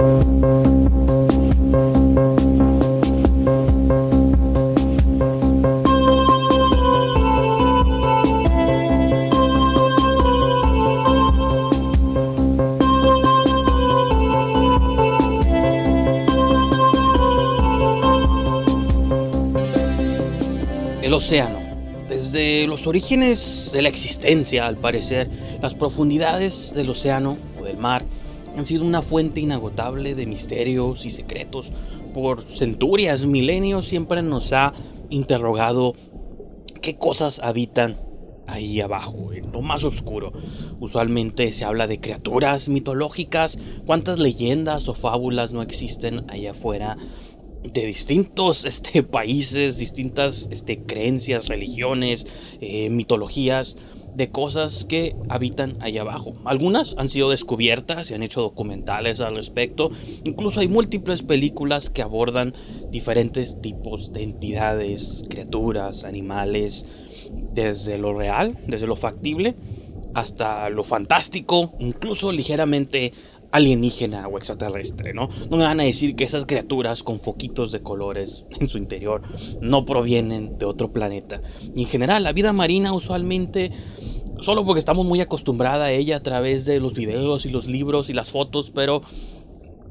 El océano. Desde los orígenes de la existencia, al parecer, las profundidades del océano o del mar han sido una fuente inagotable de misterios y secretos. Por centurias, milenios, siempre nos ha interrogado qué cosas habitan ahí abajo, en lo más oscuro. Usualmente se habla de criaturas mitológicas, cuántas leyendas o fábulas no existen allá afuera de distintos este, países, distintas este, creencias, religiones, eh, mitologías, de cosas que habitan allá abajo. Algunas han sido descubiertas, se han hecho documentales al respecto, incluso hay múltiples películas que abordan diferentes tipos de entidades, criaturas, animales, desde lo real, desde lo factible, hasta lo fantástico, incluso ligeramente alienígena o extraterrestre, ¿no? No me van a decir que esas criaturas con foquitos de colores en su interior no provienen de otro planeta. Y en general, la vida marina usualmente, solo porque estamos muy acostumbrados a ella a través de los videos y los libros y las fotos, pero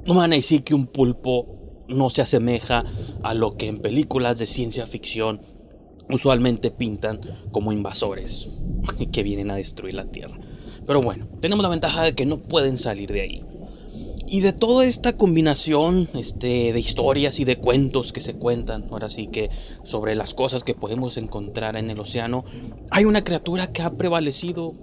no me van a decir que un pulpo no se asemeja a lo que en películas de ciencia ficción usualmente pintan como invasores que vienen a destruir la Tierra. Pero bueno, tenemos la ventaja de que no pueden salir de ahí. Y de toda esta combinación este, de historias y de cuentos que se cuentan, ahora sí que sobre las cosas que podemos encontrar en el océano, hay una criatura que ha prevalecido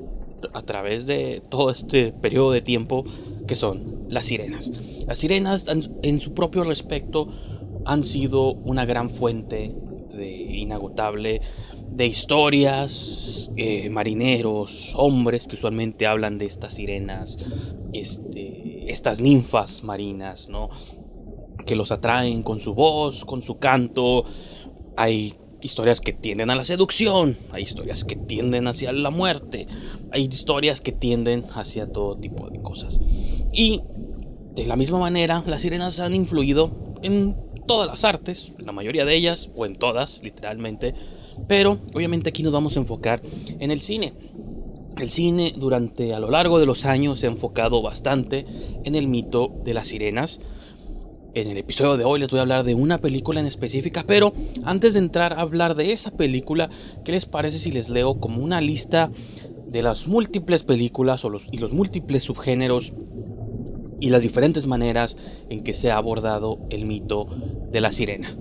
a través de todo este periodo de tiempo, que son las sirenas. Las sirenas en su propio respecto han sido una gran fuente inagotable de historias, eh, marineros, hombres que usualmente hablan de estas sirenas, este, estas ninfas marinas, ¿no? Que los atraen con su voz, con su canto. Hay historias que tienden a la seducción, hay historias que tienden hacia la muerte, hay historias que tienden hacia todo tipo de cosas. Y de la misma manera, las sirenas han influido en todas las artes, la mayoría de ellas, o en todas, literalmente, pero obviamente aquí nos vamos a enfocar en el cine. El cine durante a lo largo de los años se ha enfocado bastante en el mito de las sirenas. En el episodio de hoy les voy a hablar de una película en específica, pero antes de entrar a hablar de esa película, ¿qué les parece si les leo como una lista de las múltiples películas o los, y los múltiples subgéneros y las diferentes maneras en que se ha abordado el mito de la sirena.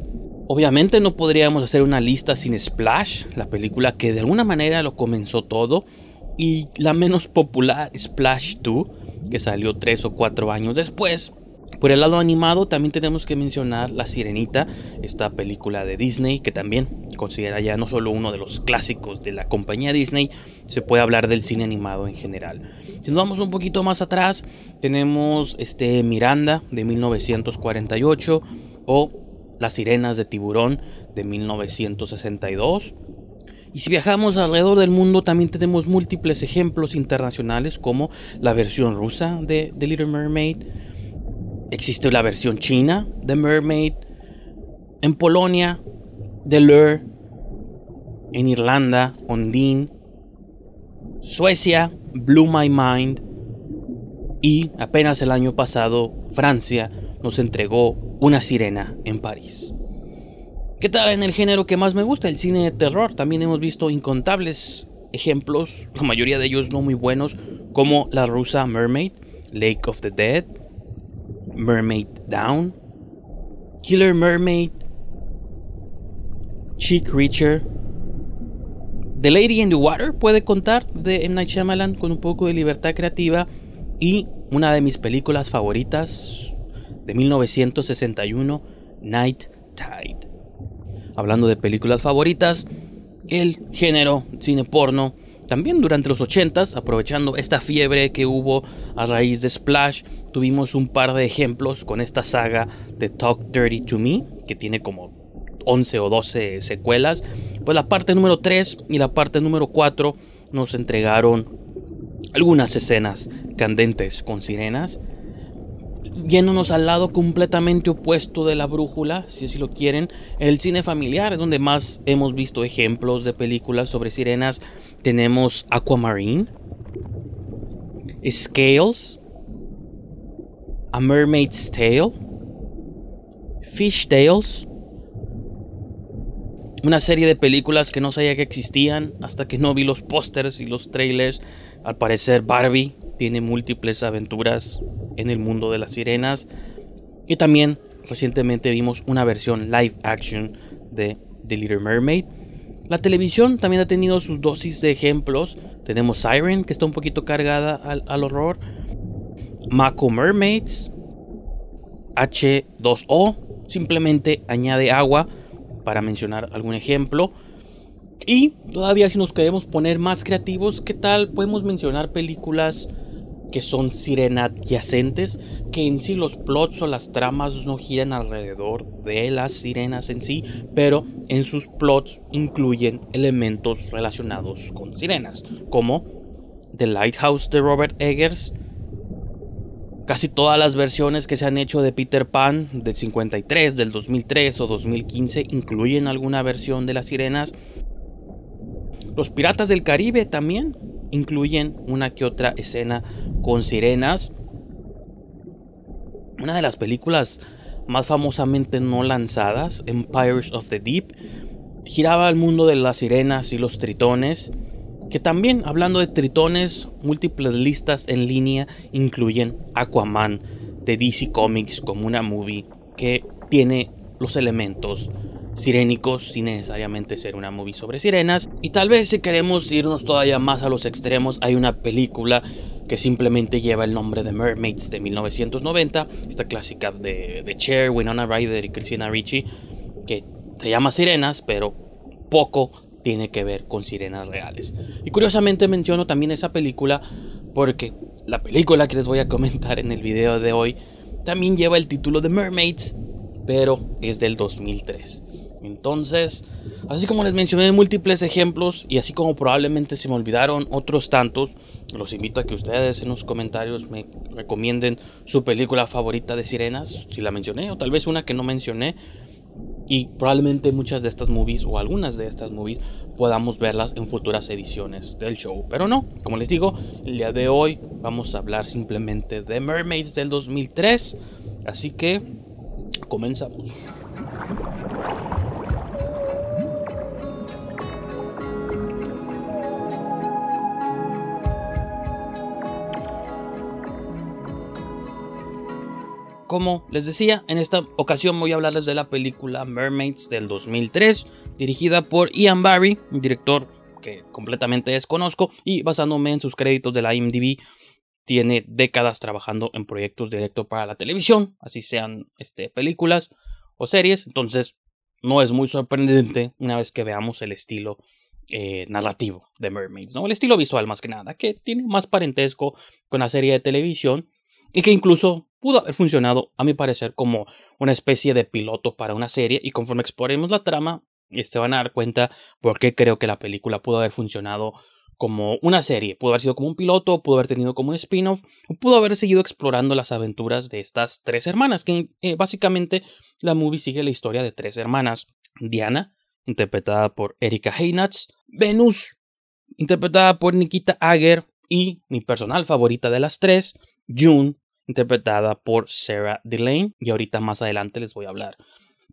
Obviamente no podríamos hacer una lista sin Splash, la película que de alguna manera lo comenzó todo, y la menos popular Splash 2, que salió 3 o 4 años después. Por el lado animado también tenemos que mencionar La Sirenita, esta película de Disney que también considera ya no solo uno de los clásicos de la compañía Disney, se puede hablar del cine animado en general. Si nos vamos un poquito más atrás, tenemos este Miranda de 1948 o Las Sirenas de Tiburón de 1962. Y si viajamos alrededor del mundo también tenemos múltiples ejemplos internacionales como la versión rusa de The Little Mermaid, Existe la versión china de Mermaid. En Polonia, The Lure. En Irlanda, Ondine. Suecia, Blew My Mind. Y apenas el año pasado, Francia nos entregó una sirena en París. ¿Qué tal en el género que más me gusta? El cine de terror. También hemos visto incontables ejemplos, la mayoría de ellos no muy buenos, como la rusa Mermaid, Lake of the Dead, Mermaid Down, Killer Mermaid, Chick Creature, The Lady in the Water puede contar de M. Night Shyamalan con un poco de libertad creativa y una de mis películas favoritas de 1961, Night Tide. Hablando de películas favoritas, el género cine porno también durante los 80s, aprovechando esta fiebre que hubo a raíz de Splash, tuvimos un par de ejemplos con esta saga de Talk Dirty to Me, que tiene como 11 o 12 secuelas. Pues la parte número 3 y la parte número 4 nos entregaron algunas escenas candentes con sirenas. Yéndonos al lado completamente opuesto de la brújula, si así lo quieren, el cine familiar es donde más hemos visto ejemplos de películas sobre sirenas. Tenemos Aquamarine, Scales, A Mermaid's Tale, Fish Tales, una serie de películas que no sabía que existían hasta que no vi los pósters y los trailers. Al parecer Barbie tiene múltiples aventuras en el mundo de las sirenas. Y también recientemente vimos una versión live action de The Little Mermaid. La televisión también ha tenido sus dosis de ejemplos. Tenemos Siren, que está un poquito cargada al, horror. Mako Mermaids. H2O, simplemente añade agua para mencionar algún ejemplo. Y todavía si nos queremos poner más creativos, ¿qué tal? Podemos mencionar películas que son sirena adyacentes, que en sí los plots o las tramas no giran alrededor de las sirenas en sí, pero en sus plots incluyen elementos relacionados con sirenas, como The Lighthouse de Robert Eggers, Casi todas las versiones que se han hecho de Peter Pan del 53, del 2003 o 2015 incluyen alguna versión de las sirenas. Los Piratas del Caribe también incluyen una que otra escena con sirenas. Una de las películas más famosamente no lanzadas, Empires of the Deep, giraba al mundo de las sirenas y los tritones, que también, hablando de tritones, múltiples listas en línea incluyen Aquaman de DC Comics como una movie que tiene los elementos sirénicos sin necesariamente ser una movie sobre sirenas. Y tal vez si queremos irnos todavía más a los extremos, hay una película que simplemente lleva el nombre de Mermaids de 1990, esta clásica de, de Cher, Winona Ryder y Christina Ricci, que se llama Sirenas, pero poco tiene que ver con sirenas reales. Y curiosamente menciono también esa película porque la película que les voy a comentar en el video de hoy también lleva el título de Mermaids, pero es del 2003. Entonces, así como les mencioné múltiples ejemplos y así como probablemente se me olvidaron otros tantos, los invito a que ustedes en los comentarios me recomienden su película favorita de sirenas, si la mencioné, o tal vez una que no mencioné. Y probablemente muchas de estas movies o algunas de estas movies podamos verlas en futuras ediciones del show. Pero no, como les digo, el día de hoy vamos a hablar simplemente de Mermaids del 2003. Así que comenzamos. Como les decía, en esta ocasión voy a hablarles de la película Mermaids del 2003, dirigida por Ian Barry, un director que completamente desconozco, y basándome en sus créditos de la IMDb, tiene décadas trabajando en proyectos directos para la televisión, así sean este, películas o series, entonces no es muy sorprendente una vez que veamos el estilo eh, narrativo de Mermaids, ¿no? El estilo visual más que nada, que tiene más parentesco con la serie de televisión y que incluso pudo haber funcionado, a mi parecer, como una especie de piloto para una serie y conforme exploremos la trama, se este, van a dar cuenta por qué creo que la película pudo haber funcionado como una serie, pudo haber sido como un piloto, pudo haber tenido como un spin-off, pudo haber seguido explorando las aventuras de estas tres hermanas, que eh, básicamente la movie sigue la historia de tres hermanas, Diana, interpretada por Erika Heinatz, Venus, interpretada por Nikita Ager, y mi personal favorita de las tres, June, interpretada por Sarah Delane, y ahorita más adelante les voy a hablar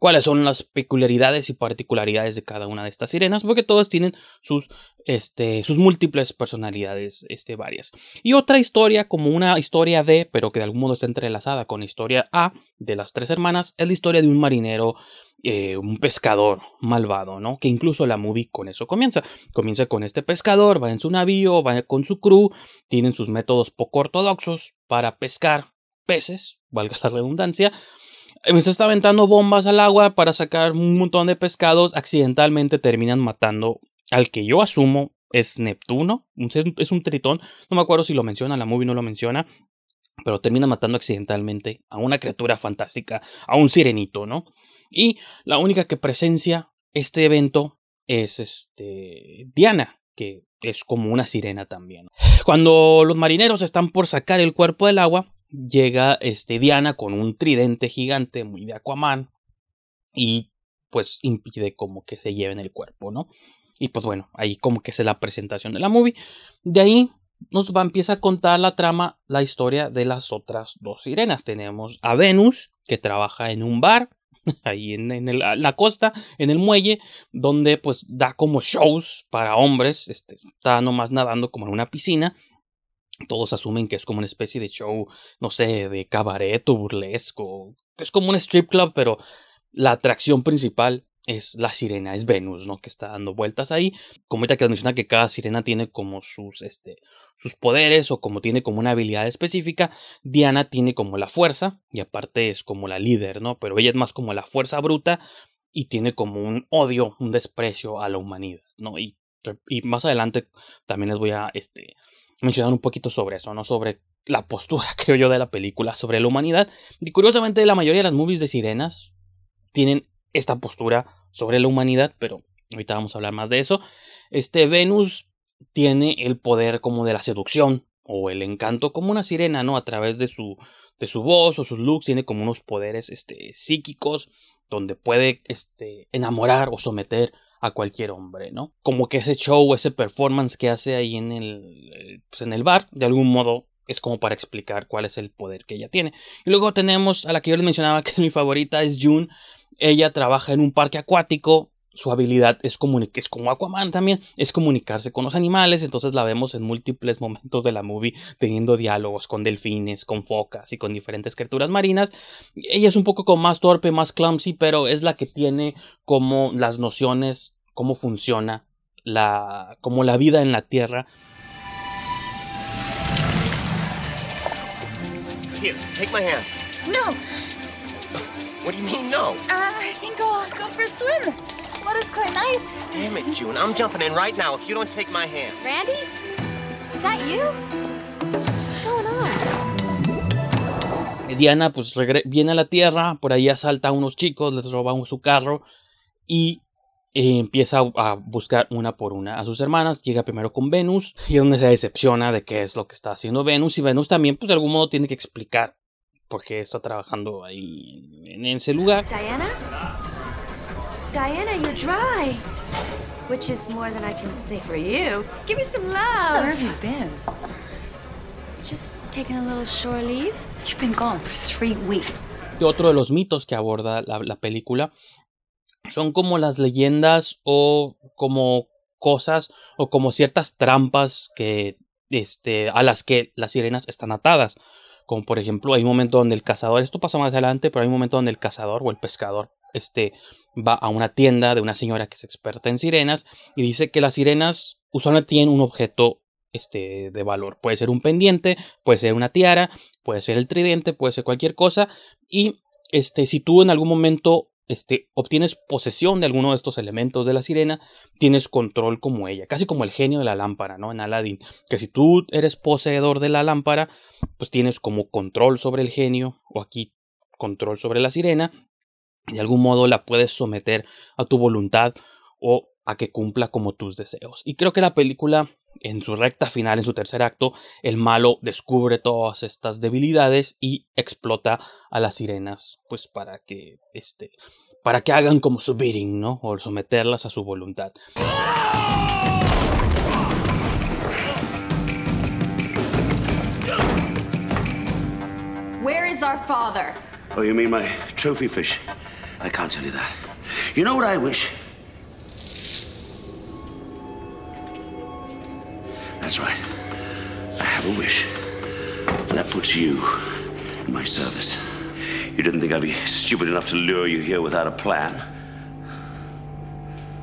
cuáles son las peculiaridades y particularidades de cada una de estas sirenas, porque todas tienen sus, este, sus múltiples personalidades este, varias. Y otra historia, como una historia de, pero que de algún modo está entrelazada con la historia A de las tres hermanas, es la historia de un marinero, eh, un pescador malvado, ¿no? Que incluso la movie con eso comienza. Comienza con este pescador, va en su navío, va con su crew, tienen sus métodos poco ortodoxos para pescar peces, valga la redundancia, se está aventando bombas al agua para sacar un montón de pescados. Accidentalmente terminan matando al que yo asumo es Neptuno. Es un tritón. No me acuerdo si lo menciona, la movie no lo menciona. Pero termina matando accidentalmente a una criatura fantástica, a un sirenito, ¿no? Y la única que presencia este evento es este Diana, que es como una sirena también. Cuando los marineros están por sacar el cuerpo del agua, llega este, Diana con un tridente gigante muy de Aquaman y pues impide como que se lleven el cuerpo, ¿no? Y pues bueno, ahí como que es la presentación de la movie. De ahí nos va, empieza a contar la trama, la historia de las otras dos sirenas. Tenemos a Venus, que trabaja en un bar, ahí en, la costa, en el muelle, donde pues da como shows para hombres, este, está nomás nadando como en una piscina. Todos asumen que es como una especie de show, no sé, de cabaret o burlesco. Es como un strip club, pero la atracción principal es la sirena, es Venus, ¿no? Que está dando vueltas ahí. Como ahorita que menciona que cada sirena tiene como sus, este, sus poderes o como tiene como una habilidad específica, Diana tiene como la fuerza y aparte es como la líder, ¿no? Pero ella es más como la fuerza bruta y tiene como un odio, un desprecio a la humanidad, ¿no? Y, y más adelante también les voy a, este, mencionar un poquito sobre eso, ¿no? Sobre la postura, creo yo, de la película sobre la humanidad. Y curiosamente la mayoría de las movies de sirenas tienen esta postura sobre la humanidad, pero ahorita vamos a hablar más de eso. Este Venus tiene el poder como de la seducción o el encanto como una sirena, ¿no? A través de su de su voz o sus looks tiene como unos poderes este psíquicos donde puede este enamorar o someter a cualquier hombre, ¿no? Como que ese show, ese performance que hace ahí en el pues en el bar, de algún modo es como para explicar cuál es el poder que ella tiene. Y luego tenemos a la que yo les mencionaba que es mi favorita, es June. Ella trabaja en un parque acuático. Su habilidad es, es como Aquaman también, es comunicarse con los animales. Entonces la vemos en múltiples momentos de la movie teniendo diálogos con delfines, con focas y con diferentes criaturas marinas. Ella es un poco como más torpe, más clumsy, pero es la que tiene como las nociones, cómo funciona la, como la vida en la tierra Here, take my hand. No. What do you mean, no? Uh, I think I'll go for a swim. Water's quite nice. Damn it, June. I'm jumping in right now if you don't take my hand. Randy? Is that you? What's going on? Diana pues viene a la Tierra, por ahí asalta a unos chicos, les roba su carro y eh, empieza a buscar una por una a sus hermanas. Llega primero con Venus y es donde se decepciona de qué es lo que está haciendo Venus. Y Venus también, pues de algún modo, tiene que explicar por qué está trabajando ahí en ese lugar. Diana? Diana, you're dry. Which is more than I can say for you. Give me some love. Where have you been? Just taking a little shore leave. You've been gone for three weeks. Y otro de los mitos que aborda la, la película son como las leyendas o como cosas o como ciertas trampas que este a las que las sirenas están atadas como por ejemplo hay un momento donde el cazador esto pasa más adelante pero hay un momento donde el cazador o el pescador este va a una tienda de una señora que es experta en sirenas y dice que las sirenas usualmente tienen un objeto este de valor. Puede ser un pendiente puede ser una tiara puede ser el tridente puede ser cualquier cosa y este si tú en algún momento este, obtienes posesión de alguno de estos elementos de la sirena, tienes control como ella, casi como el genio de la lámpara, ¿no? En Aladdin, que si tú eres poseedor de la lámpara, pues tienes como control sobre el genio, o aquí control sobre la sirena, y de algún modo la puedes someter a tu voluntad o a que cumpla como tus deseos. Y creo que la película en su recta final, en su tercer acto, el malo descubre todas estas debilidades y explota a las sirenas, pues para que este para que hagan como su bidding, ¿no? O someterlas a su voluntad. Where is our father? Oh, you mean my trophy fish? I can't tell you that. You know what I wish? That's right. I have a wish. And that puts you in my service. You didn't think I'd be stupid enough to lure you here without a plan.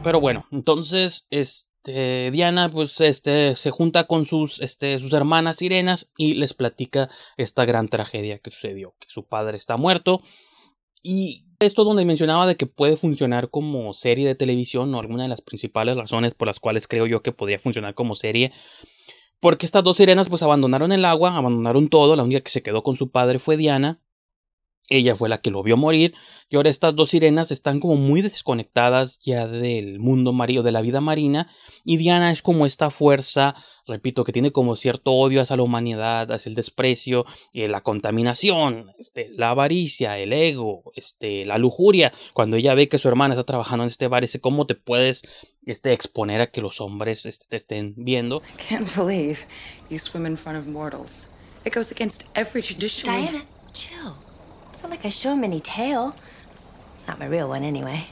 Pero bueno, entonces, este, Diana, pues, este, se junta con sus, este, sus hermanas sirenas y les platica esta gran tragedia que sucedió, que su padre está muerto. Y esto donde mencionaba de que puede funcionar como serie de televisión, o alguna de las principales razones por las cuales creo yo que podría funcionar como serie. Porque estas dos sirenas pues abandonaron el agua, abandonaron todo, la única que se quedó con su padre fue Diana. Ella fue la que lo vio morir y ahora estas dos sirenas están como muy desconectadas ya del mundo marino, de la vida marina y Diana es como esta fuerza, repito, que tiene como cierto odio hacia la humanidad, hacia el desprecio, eh, la contaminación, este, la avaricia, el ego, este, la lujuria. Cuando ella ve que su hermana está trabajando en este bar, dice, ¿cómo te puedes este, exponer a que los hombres este, te estén viendo? Can't believe you swim in front of mortals. It goes against every tradition. Diana, chill. It's not like I show him any tail. Not my real one, anyway.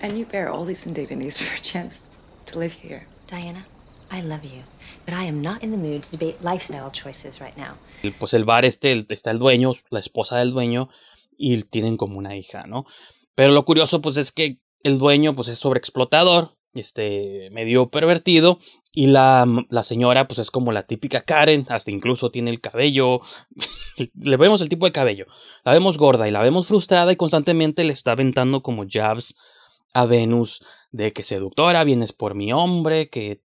And you bear all these indignities for a chance to live here. Diana, I love you, but I am not in the mood to debate lifestyle choices right now. Pues el bar este, el- está el dueño, la esposa del dueño y tienen como una hija, ¿no? Pero lo curioso pues es que el dueño pues es sobreexplotador, este, medio pervertido y la, la señora pues es como la típica Karen, hasta incluso tiene el cabello, le vemos el tipo de cabello, la vemos gorda y la vemos frustrada y constantemente le está aventando como jabs a Venus de que seductora, vienes por mi hombre, que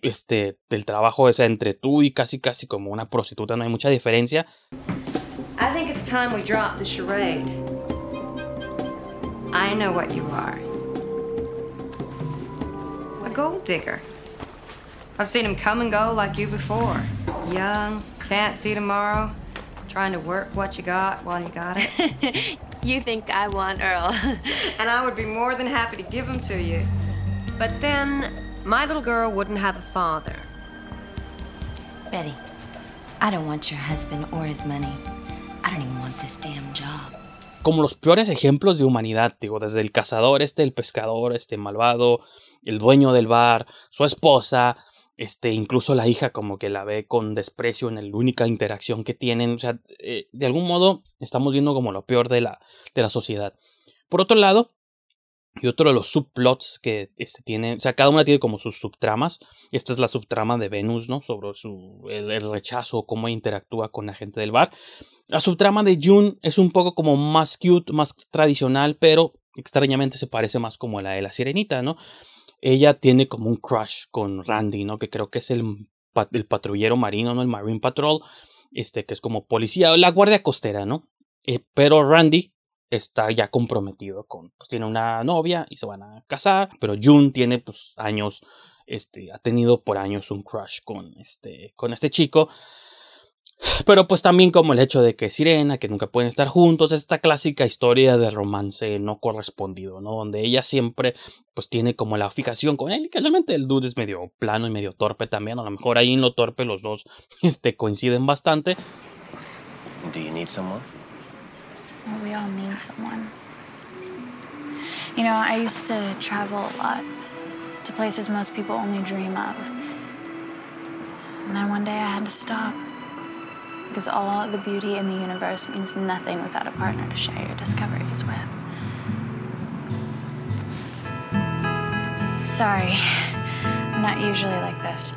este, el trabajo es entre tú y casi casi como una prostituta, no hay mucha diferencia. I think it's time we drop the charade. I know what you are. A gold digger. I've seen him come and go like you before. Young, can't see tomorrow, trying to work what you got while you got it. You think I want Earl? and I would be more than happy to give him to you. But then, my little girl wouldn't have a father. Betty, I don't want your husband or his money. I don't even want this damn job. como los peores ejemplos de humanidad, digo, desde el cazador, este, el pescador, este malvado, el dueño del bar, su esposa, este, incluso la hija como que la ve con desprecio en la única interacción que tienen, o sea, eh, de algún modo estamos viendo como lo peor de la, de la sociedad. Por otro lado, y otro de los subplots que este tiene, o sea, cada una tiene como sus subtramas. Esta es la subtrama de Venus, ¿no? Sobre su, el, el rechazo, cómo interactúa con la gente del bar. La subtrama de June es un poco como más cute, más tradicional, pero extrañamente se parece más como a la de la sirenita, ¿no? Ella tiene como un crush con Randy, ¿no? Que creo que es el, el patrullero marino, ¿no? El Marine Patrol, este, que es como policía, la guardia costera, ¿no? Eh, pero Randy está ya comprometido con, pues tiene una novia y se van a casar, pero June tiene pues años, este, ha tenido por años un crush con este, con este chico. Pero pues también como el hecho de que Sirena, que nunca pueden estar juntos, esta clásica historia de romance no correspondido, ¿no? Donde ella siempre pues tiene como la fijación con él y que realmente el dude es medio plano y medio torpe también, a lo mejor ahí en lo torpe los dos este, coinciden bastante. Do you need someone? Well, we all need someone. You know, I used to travel a lot to places most people only dream of. And then one day I had to stop. Because all the beauty in the universe means nothing without a partner to share your discoveries with. Sorry, I'm not usually like this.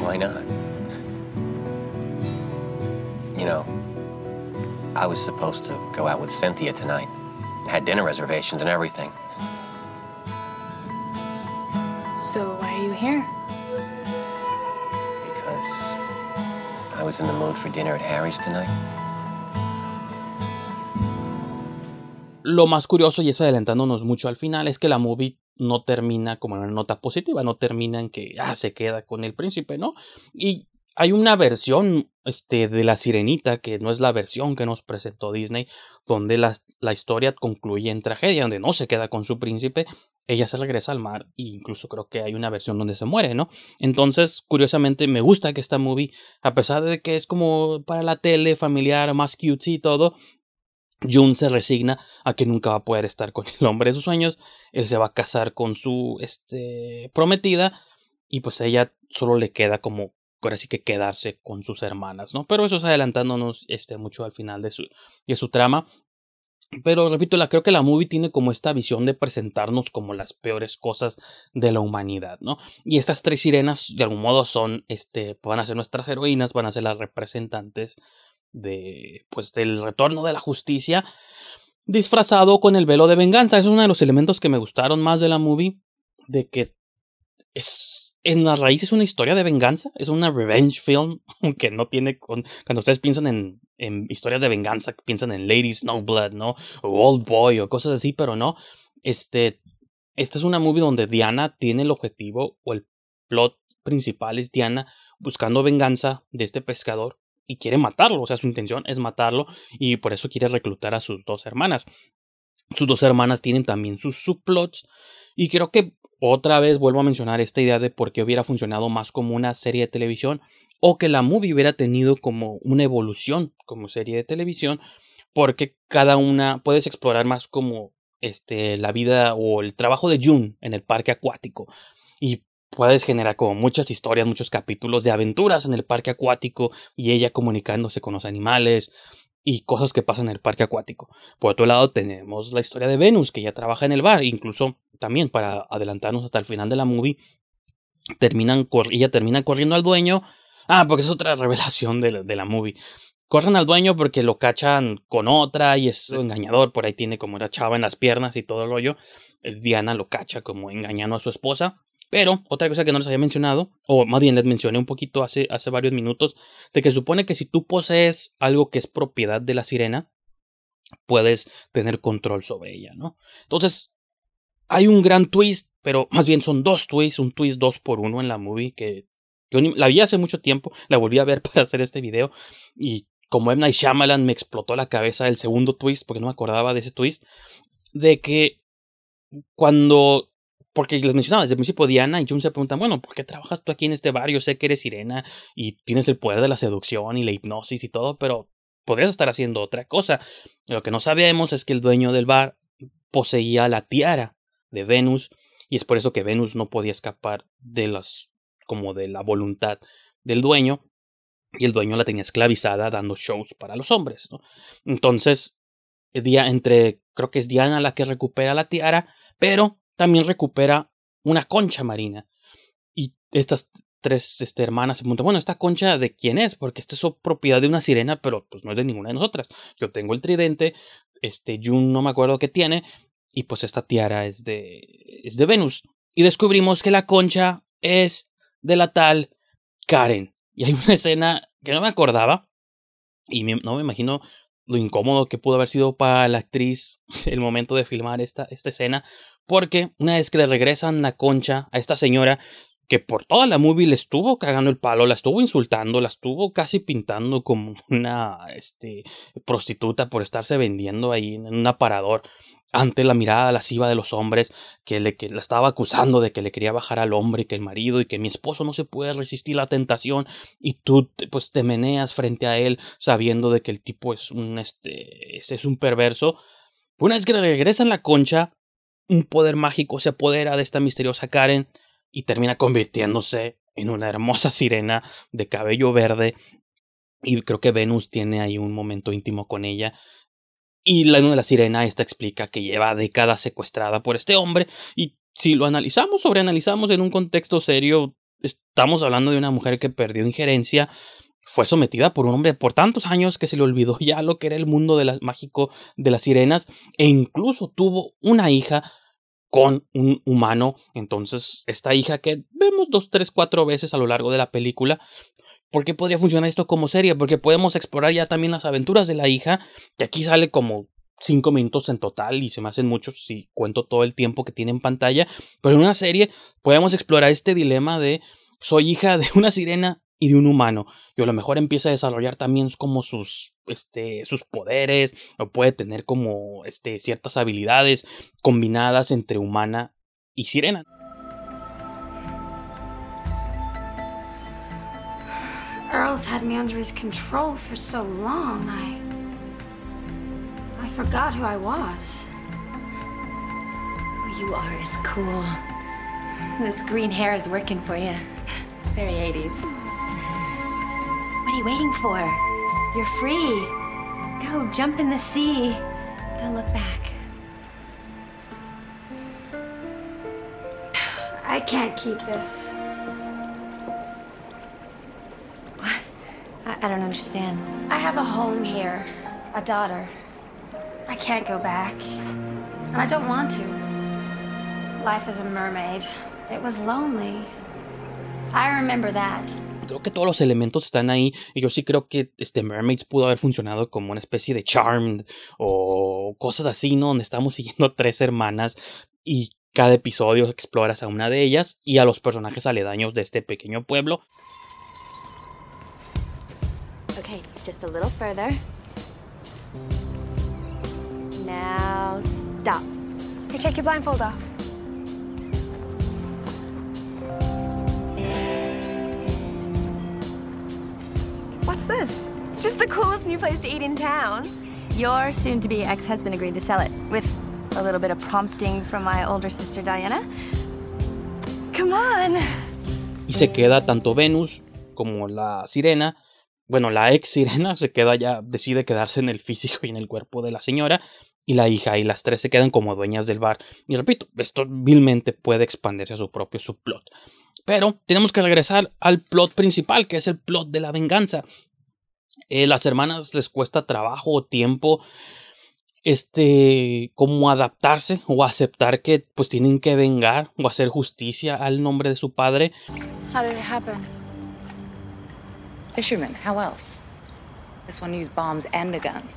Why not? You know, I was supposed to go out with Cynthia tonight. Had dinner reservations and everything. So why are you here? Lo más curioso, y eso adelantándonos mucho al final, es que la movie no termina como en una nota positiva, no termina en que ah, se queda con el príncipe, ¿no? Y hay una versión este, de la sirenita que no es la versión que nos presentó Disney, donde la, la historia concluye en tragedia, donde no se queda con su príncipe, ella se regresa al mar e incluso creo que hay una versión donde se muere, ¿no? Entonces, curiosamente, me gusta que esta movie, a pesar de que es como para la tele, familiar, más cute y todo, June se resigna a que nunca va a poder estar con el hombre de sus sueños. Él se va a casar con su este, prometida y pues ella solo le queda como ahora que quedarse con sus hermanas, ¿no? Pero eso es adelantándonos este, mucho al final de su, de su trama. Pero repito, la, creo que la movie tiene como esta visión de presentarnos como las peores cosas de la humanidad, ¿no? Y estas tres sirenas, de algún modo, son, este, van a ser nuestras heroínas, van a ser las representantes de, pues, del retorno de la justicia, disfrazado con el velo de venganza. Es uno de los elementos que me gustaron más de la movie, de que es en la raíz es una historia de venganza, es una revenge film, que no tiene, con, cuando ustedes piensan en, en historias de venganza, piensan en Lady Snowblood, ¿no? O Old Boy o cosas así, pero no, este, esta es una movie donde Diana tiene el objetivo o el plot principal es Diana buscando venganza de este pescador y quiere matarlo, o sea, su intención es matarlo y por eso quiere reclutar a sus dos hermanas. Sus dos hermanas tienen también sus subplots y creo que otra vez vuelvo a mencionar esta idea de por qué hubiera funcionado más como una serie de televisión o que la movie hubiera tenido como una evolución como serie de televisión porque cada una puedes explorar más como este la vida o el trabajo de June en el parque acuático y puedes generar como muchas historias, muchos capítulos de aventuras en el parque acuático y ella comunicándose con los animales y cosas que pasan en el parque acuático. Por otro lado tenemos la historia de Venus que ya trabaja en el bar, incluso también para adelantarnos hasta el final de la movie terminan ella termina corriendo al dueño. Ah, porque es otra revelación de la, de la movie. Corren al dueño porque lo cachan con otra y es engañador. Por ahí tiene como una chava en las piernas y todo el rollo. Diana lo cacha como engañando a su esposa. Pero otra cosa que no les había mencionado, o más bien les mencioné un poquito hace, hace varios minutos, de que supone que si tú posees algo que es propiedad de la sirena, puedes tener control sobre ella, ¿no? Entonces, hay un gran twist, pero más bien son dos twists, un twist dos por uno en la movie que yo la vi hace mucho tiempo, la volví a ver para hacer este video y como M. Night Shyamalan me explotó la cabeza el segundo twist, porque no me acordaba de ese twist, de que cuando porque les mencionaba desde el principio Diana y Jun se preguntan, bueno, ¿por qué trabajas tú aquí en este barrio? Sé que eres sirena y tienes el poder de la seducción y la hipnosis y todo, pero podrías estar haciendo otra cosa. Lo que no sabemos es que el dueño del bar poseía la tiara de Venus y es por eso que Venus no podía escapar de las como de la voluntad del dueño y el dueño la tenía esclavizada dando shows para los hombres. Entonces, día entre creo que es Diana la que recupera la tiara, pero también recupera una concha marina. Y estas tres este, hermanas se preguntan, bueno, ¿esta concha de quién es? Porque esta es propiedad de una sirena, pero pues no es de ninguna de nosotras. Yo tengo el tridente, este Jun no me acuerdo qué tiene, y pues esta tiara es de, es de Venus. Y descubrimos que la concha es de la tal Karen. Y hay una escena que no me acordaba, y no me imagino lo incómodo que pudo haber sido para la actriz el momento de filmar esta, esta escena, porque una vez que le regresan la concha a esta señora, que por toda la movie le estuvo cagando el palo, la estuvo insultando, la estuvo casi pintando como una este, prostituta por estarse vendiendo ahí en un aparador ante la mirada lasciva de los hombres que, le, que la estaba acusando de que le quería bajar al hombre, que el marido y que mi esposo no se puede resistir la tentación y tú pues te meneas frente a él sabiendo de que el tipo es un este es, un perverso. Una vez que regresan la concha, un poder mágico se apodera de esta misteriosa Karen y termina convirtiéndose en una hermosa sirena de cabello verde y creo que Venus tiene ahí un momento íntimo con ella y la de la sirena esta explica que lleva décadas secuestrada por este hombre y si lo analizamos, sobreanalizamos en un contexto serio, estamos hablando de una mujer que perdió injerencia, fue sometida por un hombre por tantos años que se le olvidó ya lo que era el mundo de mágico de las sirenas e incluso tuvo una hija con un humano. Entonces, esta hija que vemos dos, tres, cuatro veces a lo largo de la película, ¿Por qué podría funcionar esto como serie? Porque podemos explorar ya también las aventuras de la hija, que aquí sale como cinco minutos en total y se me hacen muchos si cuento todo el tiempo que tiene en pantalla, pero en una serie podemos explorar este dilema de soy hija de una sirena y de un humano y a lo mejor empieza a desarrollar también como sus este sus poderes o puede tener como este ciertas habilidades combinadas entre humana y sirena. Earl's had me under his control for so long, I... I forgot who I was. Who you are as cool. This green hair is working for you. Very 80s. What are you waiting for? You're free. Go, jump in the sea. Don't look back. I can't keep this. I, don't understand. I have a home here, a daughter. I can't go back. And I don't want to. Life as a mermaid, it was lonely. I remember that. Creo que todos los elementos están ahí y yo sí creo que este Mermaids pudo haber funcionado como una especie de Charmed o cosas así, ¿no? Donde estamos siguiendo tres hermanas y cada episodio exploras a una de ellas y a los personajes aledaños de este pequeño pueblo. Just a little further. Now stop. You take your blindfold off. What's this? Just the coolest new place to eat in town. Your soon to be ex husband agreed to sell it with a little bit of prompting from my older sister Diana. Come on. Y se queda tanto Venus como la sirena. Bueno, la ex sirena se queda ya, decide quedarse en el físico y en el cuerpo de la señora. Y la hija y las tres se quedan como dueñas del bar. Y repito, esto vilmente puede expandirse a su propio subplot. Pero tenemos que regresar al plot principal, que es el plot de la venganza. Eh, las hermanas les cuesta trabajo o tiempo este como adaptarse o aceptar que pues tienen que vengar o hacer justicia al nombre de su padre. Fisherman, how else? This one used bombs and a gun.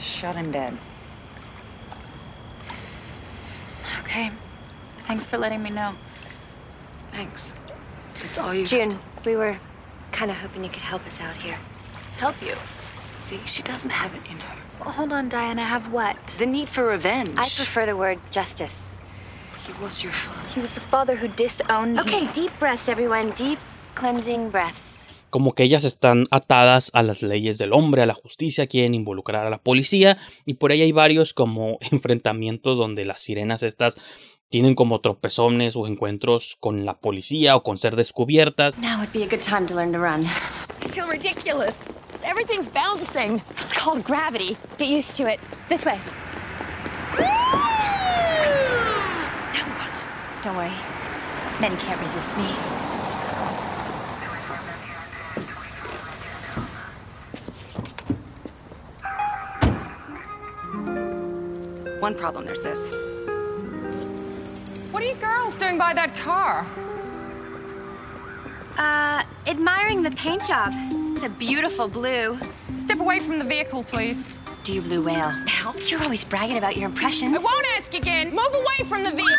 Shot him dead. Okay. Thanks for letting me know. Thanks. That's all you. June, we were kind of hoping you could help us out here. Help you. See, she doesn't have it in her. Well, hold on, Diana. Have what? The need for revenge. I prefer the word justice. He was your father. He was the father who disowned Okay, me. deep breaths, everyone. Deep, cleansing breaths. Como que ellas están atadas a las leyes del hombre, a la justicia, quieren involucrar a la policía y por ahí hay varios como enfrentamientos donde las sirenas estas tienen como tropezones o encuentros con la policía o con ser descubiertas. Now would be a good time to learn to run. I feel ridiculous. Everything's bouncing. It's called gravity. Get used to it. This way. Now what? Don't worry. Men can't resist me. One problem there, sis. What are you girls doing by that car? Uh, admiring the paint job. It's a beautiful blue. Step away from the vehicle, please. Do you blue whale? Now, you're always bragging about your impressions. I won't ask again. Move away from the vehicle.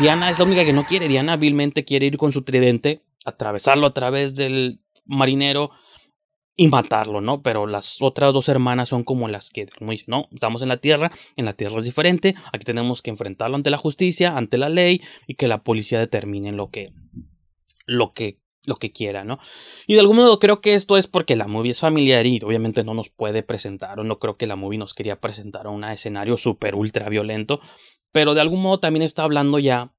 Diana es la única que no quiere. Diana vilmente quiere ir con su tridente, atravesarlo a través del marinero y matarlo, ¿no? Pero las otras dos hermanas son como las que, no, estamos en la tierra, en la tierra es diferente, aquí tenemos que enfrentarlo ante la justicia, ante la ley y que la policía determine lo que, lo que, lo que quiera, ¿no? Y de algún modo creo que esto es porque la movie es familiar y obviamente no nos puede presentar, o no creo que la movie nos quería presentar un escenario súper ultra violento, pero de algún modo también está hablando ya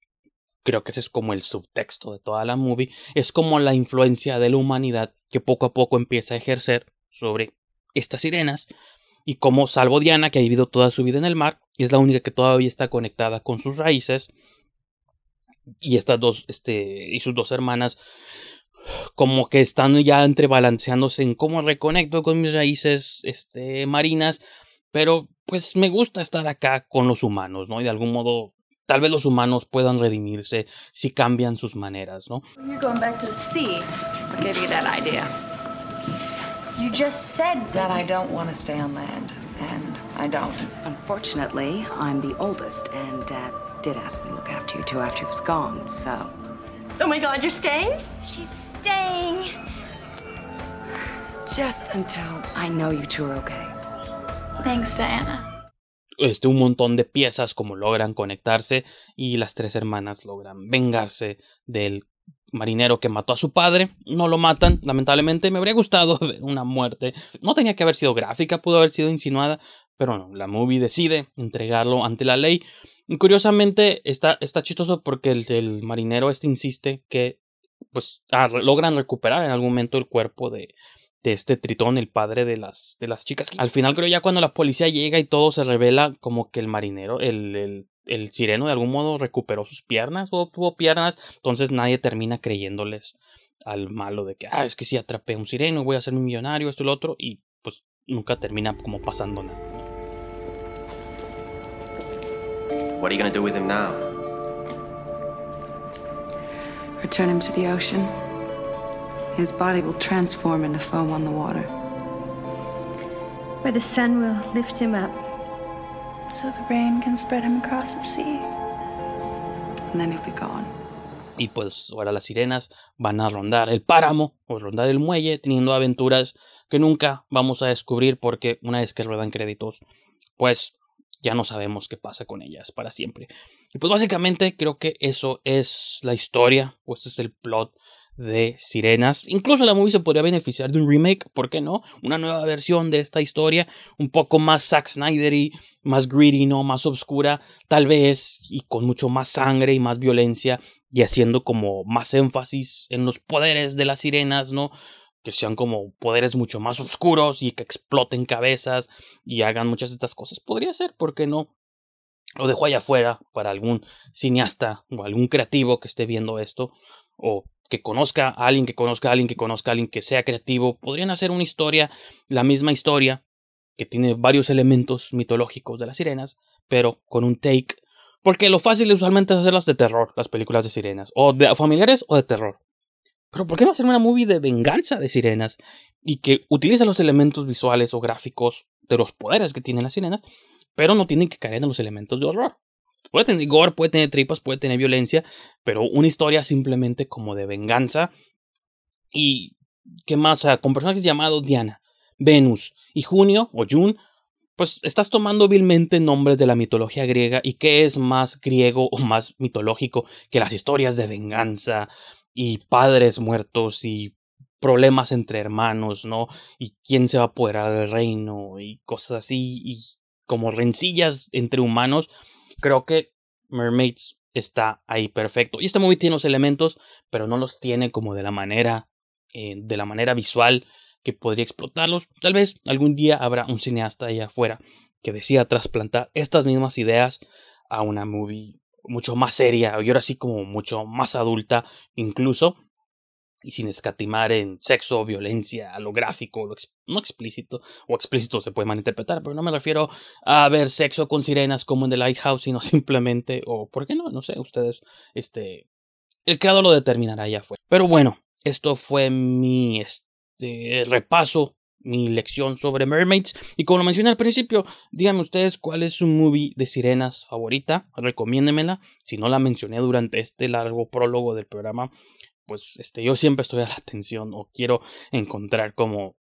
creo que ese es como el subtexto de toda la movie, es como la influencia de la humanidad que poco a poco empieza a ejercer sobre estas sirenas y como salvo Diana que ha vivido toda su vida en el mar y es la única que todavía está conectada con sus raíces y estas dos este y sus dos hermanas como que están ya entrebalanceándose en cómo reconecto con mis raíces este marinas pero pues me gusta estar acá con los humanos no y de algún modo tal vez los humanos puedan redimirse si cambian sus maneras, ¿no? You're going back to the sea. What gave you that idea? You just said That I don't want to stay on land, and I don't. Unfortunately, I'm the oldest, and Dad did ask me to look after you two after he was gone, so. Oh my god, you're staying? She's staying. Just until I know you two are okay. Thanks, Diana. Este, un montón de piezas como logran conectarse y las tres hermanas logran vengarse del marinero que mató a su padre. No lo matan, lamentablemente. Me habría gustado ver una muerte. No tenía que haber sido gráfica, pudo haber sido insinuada, pero no, la movie decide entregarlo ante la ley. Curiosamente está, está chistoso porque el, el marinero este insiste que pues ah, logran recuperar en algún momento el cuerpo de, de este tritón, el padre de las, de las chicas. Al final creo ya cuando la policía llega y todo se revela como que el marinero, el, el, el sireno de algún modo recuperó sus piernas o tuvo piernas, entonces nadie termina creyéndoles al malo de que, ah, es que si atrapé a un sireno, voy a ser un millonario, esto y lo otro, y pues nunca termina como pasando nada. What are you gonna do with him now? Return him to the ocean. His body will transform into foam on the water. Where the sun will lift him up. So the rain can spread him across the sea. And then he'll be gone. Y pues ahora las sirenas van a rondar el páramo o rondar el muelle teniendo aventuras que nunca vamos a descubrir porque una vez que ruedan créditos, pues ya no sabemos qué pasa con ellas para siempre. Y pues básicamente creo que eso es la historia, pues es el plot de Sirenas. Incluso la movie se podría beneficiar de un remake, ¿por qué no? Una nueva versión de esta historia, un poco más Zack Snyder y más greedy, ¿no? Más oscura, tal vez, y con mucho más sangre y más violencia, y haciendo como más énfasis en los poderes de las sirenas, ¿no? Que sean como poderes mucho más oscuros y que exploten cabezas y hagan muchas de estas cosas. Podría ser, ¿por qué no? Lo dejo allá afuera para algún cineasta o algún creativo que esté viendo esto o que conozca a alguien que conozca a alguien que conozca a alguien que sea creativo, podrían hacer una historia, la misma historia, que tiene varios elementos mitológicos de las sirenas, pero con un take. Porque lo fácil usualmente es hacerlas de terror, las películas de sirenas, o de familiares o de terror. Pero ¿por qué no hacer una movie de venganza de sirenas y que utiliza los elementos visuales o gráficos de los poderes que tienen las sirenas, pero no tienen que caer en los elementos de horror? Puede tener gore, puede tener tripas, puede tener violencia, pero una historia simplemente como de venganza. Y, ¿qué más? O sea, con personajes llamados Diana, Venus y Junio o June, pues estás tomando vilmente nombres de la mitología griega y qué es más griego o más mitológico que las historias de venganza y padres muertos y problemas entre hermanos, ¿no? Y quién se va a apoderar del reino y cosas así y como rencillas entre humanos creo que Mermaids está ahí perfecto. Y este movie tiene los elementos, pero no los tiene como de la manera, eh, de la manera visual que podría explotarlos. Tal vez algún día habrá un cineasta allá afuera que decida trasplantar estas mismas ideas a una movie mucho más seria y ahora sí como mucho más adulta incluso y sin escatimar en sexo, violencia, lo gráfico, lo no explícito, o explícito se puede malinterpretar, pero no me refiero a ver sexo con sirenas como en The Lighthouse, sino simplemente, o por qué no, no sé, ustedes, este, el creador lo determinará ya fue. Pero bueno, esto fue mi este, repaso, mi lección sobre Mermaids, y como lo mencioné al principio, díganme ustedes cuál es su movie de sirenas favorita, recomiéndemela, si no la mencioné durante este largo prólogo del programa, pues este, yo siempre estoy a la atención o quiero encontrar como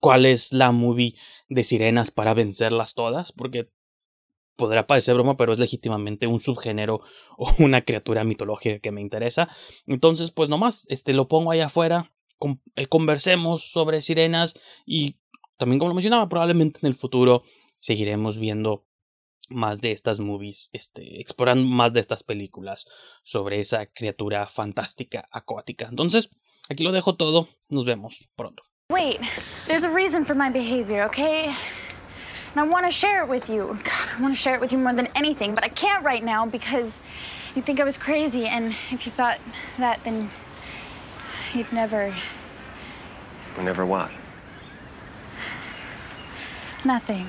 cuál es la movie de sirenas para vencerlas todas, porque podrá parecer broma, pero es legítimamente un subgénero o una criatura mitológica que me interesa. Entonces, pues nomás, este, lo pongo ahí afuera, eh, conversemos sobre sirenas y también como lo mencionaba, probablemente en el futuro seguiremos viendo más de estas movies, este, explorando más de estas películas sobre esa criatura fantástica acuática. Entonces, aquí lo dejo todo. Nos vemos pronto. Wait, there's a reason for my behavior, okay? And I want to share it with you. God, I want to share it with you more than anything, but I can't right now because you think I was crazy, and if you thought that, then you'd never. Never what? Nothing.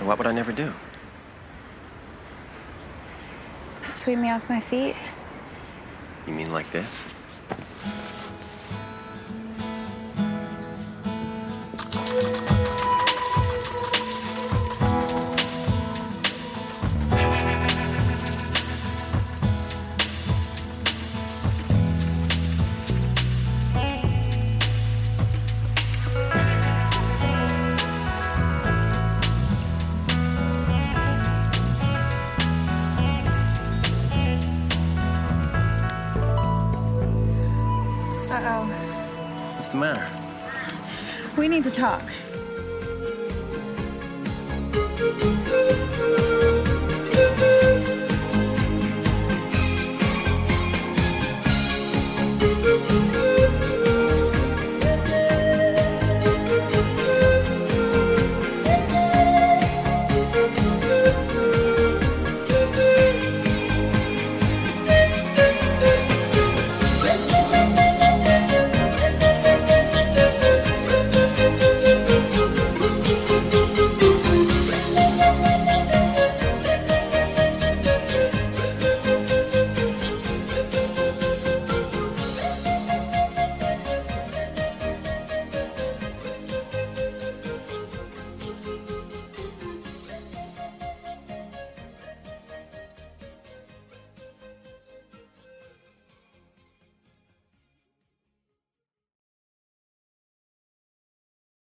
What would I never do? Sweep me off my feet. You mean like this? Uh-oh. What's the matter? We need to talk.